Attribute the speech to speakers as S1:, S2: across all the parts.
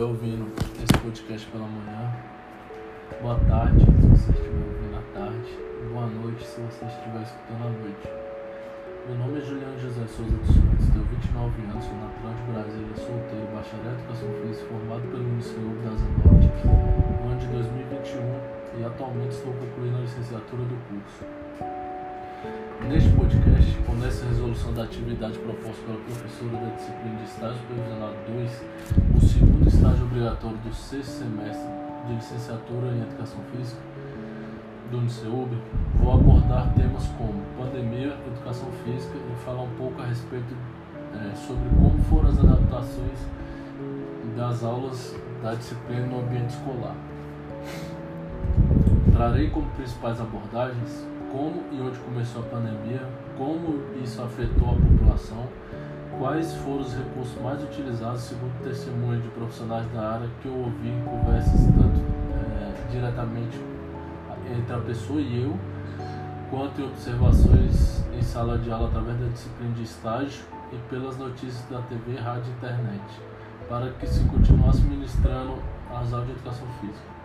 S1: estiver ouvindo esse podcast pela manhã. Boa tarde, se você estiver ouvindo à tarde. Boa noite, se você estiver escutando à noite. Meu nome é Juliano José Souza dos Santos, tenho 29 anos, sou natural de Brasília, solteiro, bacharel em educação física, formado pelo Ministério da Zanote no ano de 2021 e atualmente estou concluindo a licenciatura do curso. Neste podcast, começa a resolução da atividade proposta pela professora da disciplina de estágio supervisionado 2, o segundo estágio obrigatório do sexto semestre de licenciatura em Educação Física do UNICEUB, vou abordar temas como pandemia, educação física e falar um pouco a respeito é, sobre como foram as adaptações das aulas da disciplina no ambiente escolar. Trarei como principais abordagens como e onde começou a pandemia, como isso afetou a população, quais foram os recursos mais utilizados segundo testemunho de profissionais da área que eu ouvi em conversas tanto é, diretamente entre a pessoa e eu, quanto em observações em sala de aula através da disciplina de estágio e pelas notícias da TV, rádio e internet, para que se continuasse ministrando as aulas de educação física.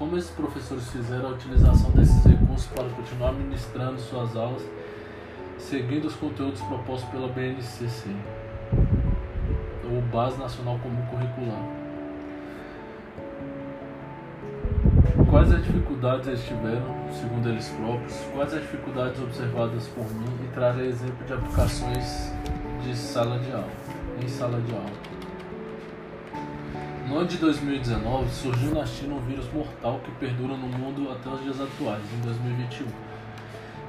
S1: Como esses professores fizeram a utilização desses recursos para continuar ministrando suas aulas, seguindo os conteúdos propostos pela BNCC, ou Base Nacional Comum Curricular. Quais as dificuldades eles tiveram, segundo eles próprios, quais as dificuldades observadas por mim e trarei exemplo de aplicações de sala de aula, em sala de aula. No ano de 2019, surgiu na China um vírus mortal que perdura no mundo até os dias atuais, em 2021,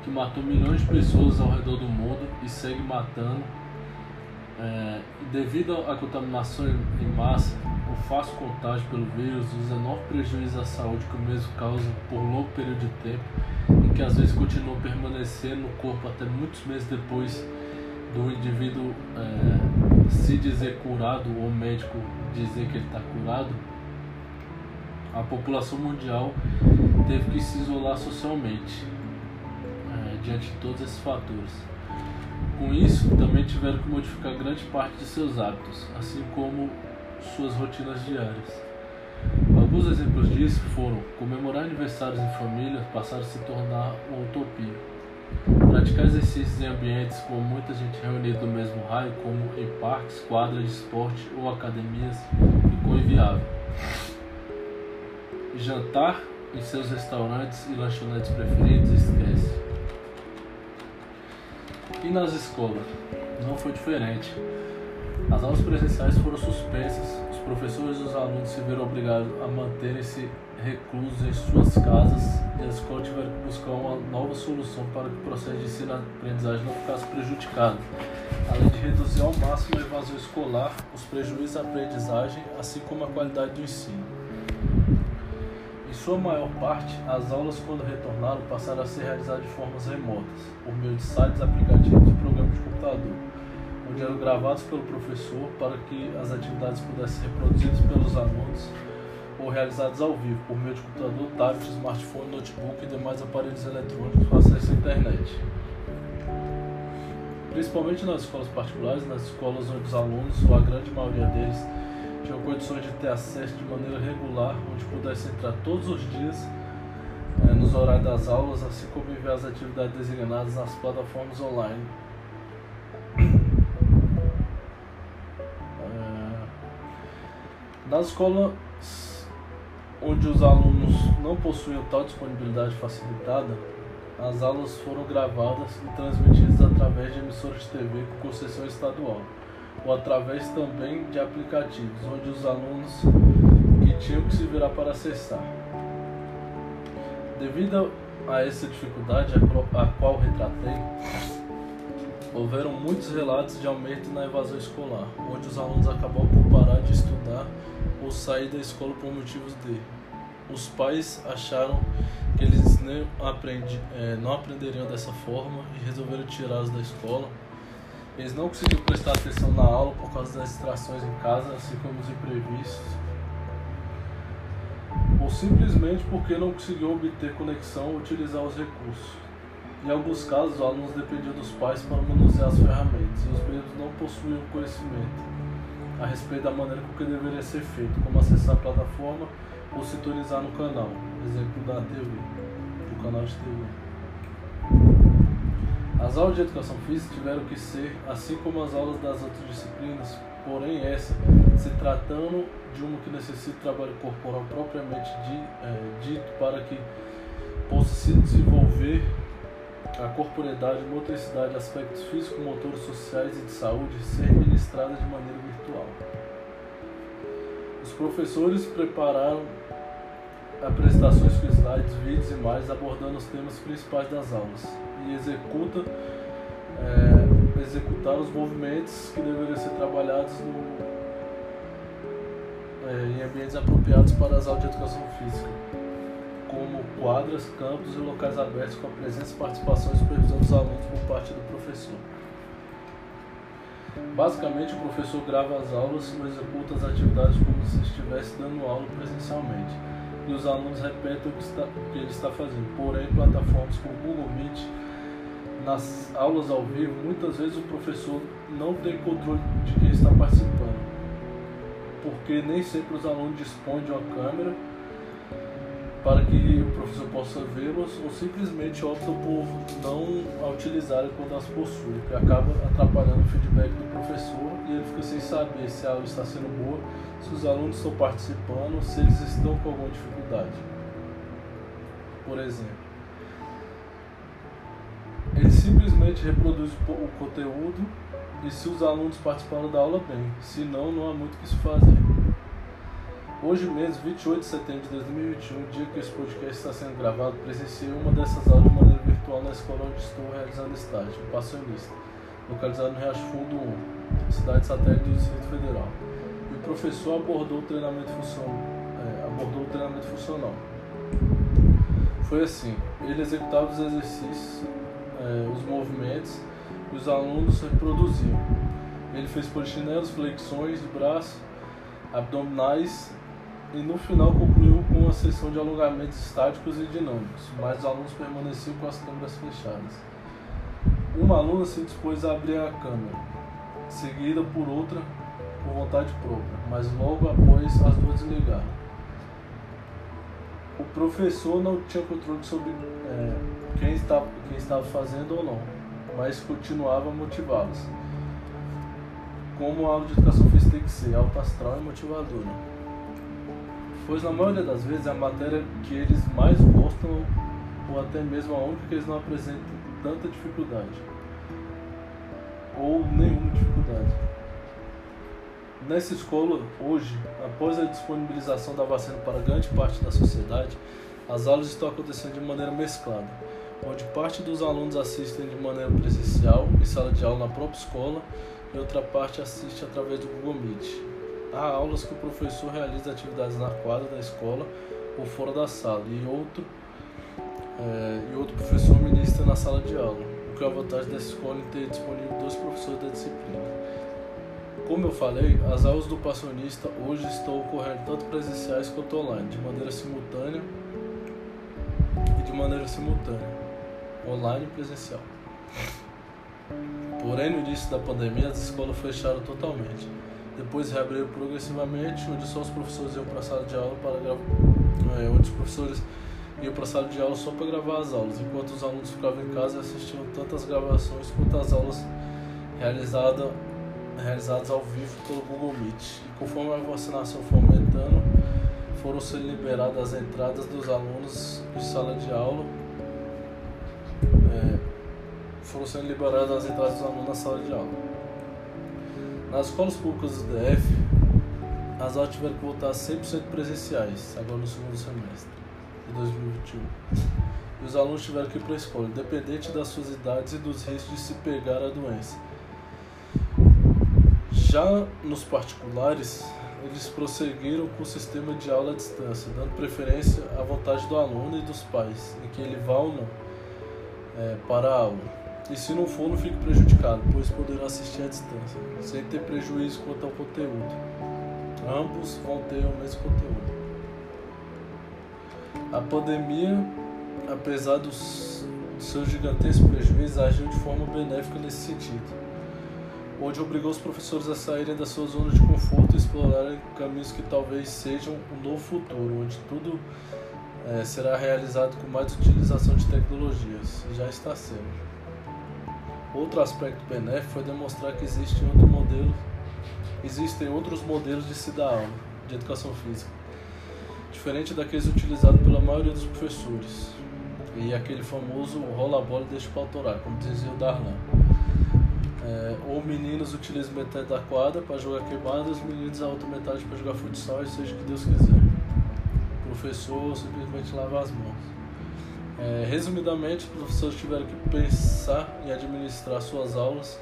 S1: que matou milhões de pessoas ao redor do mundo e segue matando. É, devido à contaminação em massa, o fácil contágio pelo vírus, os enormes prejuízos à saúde que o mesmo causa por longo período de tempo, e que às vezes continua permanecendo no corpo até muitos meses depois do indivíduo é, se dizer curado ou médico dizer que ele está curado, a população mundial teve que se isolar socialmente é, diante de todos esses fatores. Com isso, também tiveram que modificar grande parte de seus hábitos, assim como suas rotinas diárias. Alguns exemplos disso foram comemorar aniversários em família passaram a se tornar uma utopia Praticar exercícios em ambientes com muita gente reunida no mesmo raio, como em parques, quadras de esporte ou academias, ficou inviável. Jantar em seus restaurantes e lanchonetes preferidos, esquece. E nas escolas? Não foi diferente. As aulas presenciais foram suspensas, os professores e os alunos se viram obrigados a manterem-se reclusos em suas casas a escola tiveram que buscar uma nova solução para que o processo de ensino-aprendizagem não ficasse prejudicado, além de reduzir ao máximo a evasão escolar, os prejuízos à aprendizagem, assim como a qualidade do ensino. Em sua maior parte, as aulas, quando retornaram, passaram a ser realizadas de formas remotas, por meio de sites, aplicativos e programas de computador, onde eram gravados pelo professor para que as atividades pudessem ser reproduzidas pelos alunos ou realizados ao vivo por meio de computador, tablet, smartphone, notebook e demais aparelhos eletrônicos com acesso à internet. Principalmente nas escolas particulares, nas escolas onde os alunos, ou a grande maioria deles, tinham condições de ter acesso de maneira regular, onde pudessem entrar todos os dias é, nos horários das aulas, assim como enviar as atividades designadas nas plataformas online. É, nas escolas onde os alunos não possuíam tal disponibilidade facilitada, as aulas foram gravadas e transmitidas através de emissoras de TV com concessão estadual, ou através também de aplicativos, onde os alunos que tinham que se virar para acessar. Devido a essa dificuldade a qual retratei, houveram muitos relatos de aumento na evasão escolar, onde os alunos acabam por parar de estudar ou sair da escola por motivos de os pais acharam que eles não, aprendi, é, não aprenderiam dessa forma e resolveram tirá-los da escola. Eles não conseguiram prestar atenção na aula por causa das distrações em casa, assim como os imprevistos. Ou simplesmente porque não conseguiu obter conexão ou utilizar os recursos. Em alguns casos, os alunos dependiam dos pais para manusear as ferramentas e os mesmos não possuíam conhecimento a respeito da maneira com que deveria ser feito, como acessar a plataforma ou sintonizar no canal, exemplo da TV, do canal de TV. As aulas de educação física tiveram que ser, assim como as aulas das outras disciplinas, porém essa, se tratando de uma que necessita trabalho corporal propriamente é, dito para que possa se desenvolver a corporeidade, motricidade, aspectos físicos, motores, sociais e de saúde ser ministrada de maneira virtual. Os professores prepararam apresentações com slides, vídeos e mais abordando os temas principais das aulas e executa é, executar os movimentos que deveriam ser trabalhados no, é, em ambientes apropriados para as aulas de educação física quadras, campos e locais abertos com a presença, participação e supervisão dos alunos por parte do professor. Basicamente, o professor grava as aulas ou executa as atividades como se estivesse dando aula presencialmente, e os alunos repetem o que, está, o que ele está fazendo. Porém, plataformas como Google Meet, nas aulas ao vivo, muitas vezes o professor não tem controle de quem está participando, porque nem sempre os alunos dispõem de uma câmera para que o professor possa vê-los ou simplesmente optam por não utilizar quando as possui, o que acaba atrapalhando o feedback do professor e ele fica sem saber se a aula está sendo boa, se os alunos estão participando, se eles estão com alguma dificuldade. Por exemplo, ele simplesmente reproduz o conteúdo e se os alunos participaram da aula bem, senão não há muito o que se fazer. Hoje mesmo, 28 de setembro de 2021, dia que esse podcast está sendo gravado, presenciei uma dessas aulas de maneira virtual na escola onde estou realizando estágio, Passionista, localizado no Riacho Fundo 1, cidade satélite do Distrito Federal. E o professor abordou o treinamento funcional. É, abordou o treinamento funcional. Foi assim, ele executava os exercícios, é, os movimentos e os alunos reproduziam. Ele fez polichinelos, flexões de braço, abdominais e no final concluiu com uma sessão de alongamentos estáticos e dinâmicos, mas os alunos permaneciam com as câmeras fechadas. Uma aluna se dispôs a abrir a câmera, seguida por outra por vontade própria, mas logo após as duas desligaram. O professor não tinha controle sobre é, quem, estava, quem estava fazendo ou não, mas continuava a motivá-los. Como a aula de educação física tem que ser alta astral e motivadora pois na maioria das vezes é a matéria que eles mais gostam ou até mesmo a única que eles não apresentam tanta dificuldade ou nenhuma dificuldade. Nessa escola, hoje, após a disponibilização da vacina para grande parte da sociedade, as aulas estão acontecendo de maneira mesclada, onde parte dos alunos assistem de maneira presencial em sala de aula na própria escola e outra parte assiste através do Google Meet. Há aulas que o professor realiza atividades na quadra da escola ou fora da sala, e outro, é, e outro professor ministra na sala de aula, o que é a vantagem dessa escola em ter disponível dois professores da disciplina. Como eu falei, as aulas do passionista hoje estão ocorrendo tanto presenciais quanto online, de maneira simultânea e de maneira simultânea, online e presencial. Porém, no início da pandemia, as escolas fecharam totalmente. Depois reabriu progressivamente, onde só os professores iam para a sala de aula para gravar. É, onde os professores iam para a sala de aula só para gravar as aulas, enquanto os alunos ficavam em casa e assistiam tanto as gravações quanto as aulas realizadas realizadas ao vivo pelo Google Meet. E conforme a vacinação foi aumentando, foram sendo liberadas as entradas dos alunos de sala de aula. É, foram sendo liberadas as entradas dos alunos na sala de aula. Nas escolas públicas do DF, as aulas tiveram que voltar 100% presenciais, agora no segundo semestre de 2021. E os alunos tiveram que ir para a escola, independente das suas idades e dos riscos de se pegar a doença. Já nos particulares, eles prosseguiram com o sistema de aula à distância, dando preferência à vontade do aluno e dos pais, em que ele vá ou não é, para a aula e se não for, não fique prejudicado, pois poderá assistir à distância, sem ter prejuízo quanto ao conteúdo. Ambos vão ter o mesmo conteúdo. A pandemia, apesar dos seus gigantescos prejuízos, agiu de forma benéfica nesse sentido. onde obrigou os professores a saírem da sua zona de conforto e explorarem caminhos que talvez sejam um novo futuro, onde tudo é, será realizado com mais utilização de tecnologias. Já está sendo. Outro aspecto benéfico foi demonstrar que existe outro modelo, existem outros modelos de se dar aula, de educação física, diferente daqueles utilizados pela maioria dos professores. E aquele famoso rola a bola e deixa o pau como dizia o Darlan. É, ou meninos utilizam metade da quadra para jogar queimada, os meninos a outra metade para jogar futsal, e seja o que Deus quiser. O professor simplesmente lava as mãos. É, resumidamente, os professores tiveram que pensar em administrar suas aulas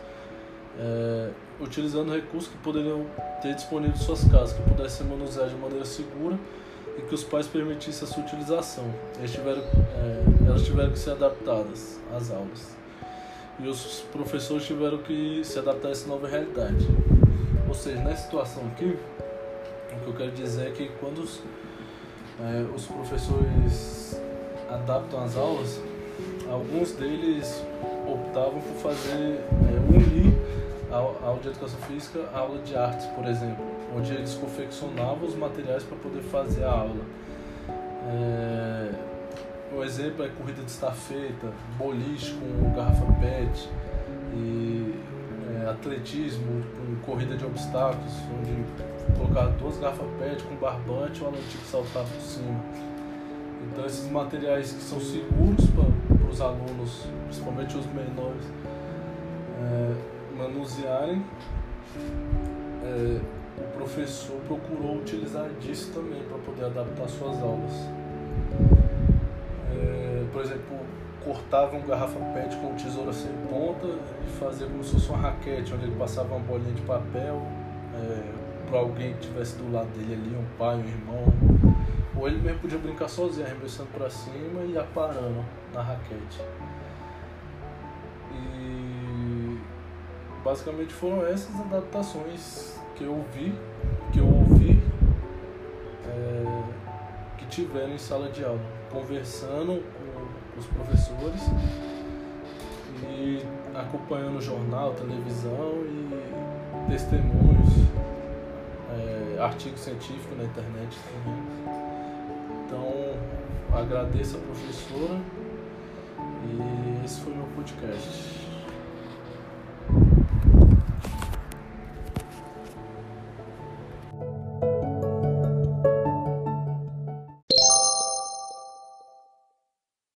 S1: é, utilizando recursos que poderiam ter disponível em suas casas, que pudessem ser manuseados de maneira segura e que os pais permitissem a sua utilização. Tiveram, é, elas tiveram que ser adaptadas às aulas. E os professores tiveram que se adaptar a essa nova realidade. Ou seja, nessa situação aqui, o que eu quero dizer é que quando os, é, os professores adaptam as aulas, alguns deles optavam por fazer, é, unir a aula de educação física a aula de artes, por exemplo, onde eles confeccionavam os materiais para poder fazer a aula. É, um exemplo é corrida de estafeta, boliche com garrafa PET e é, atletismo com corrida de obstáculos, onde colocar duas garrafas PET com barbante e o aluno tinha que saltar por cima. Então esses materiais que são seguros para os alunos, principalmente os menores, é, manusearem, é, o professor procurou utilizar disso também para poder adaptar suas aulas. É, por exemplo, cortavam garrafa PET com tesoura sem ponta e fazia como se fosse uma raquete, onde ele passava uma bolinha de papel é, para alguém que estivesse do lado dele ali, um pai, um irmão, ou ele mesmo podia brincar sozinho, arremessando para cima e aparando na raquete. E basicamente foram essas adaptações que eu vi, que eu ouvi, é, que tiveram em sala de aula, conversando com os professores e acompanhando jornal, televisão e testemunhos, é, artigos científicos na internet também agradeço a professora e esse foi meu podcast.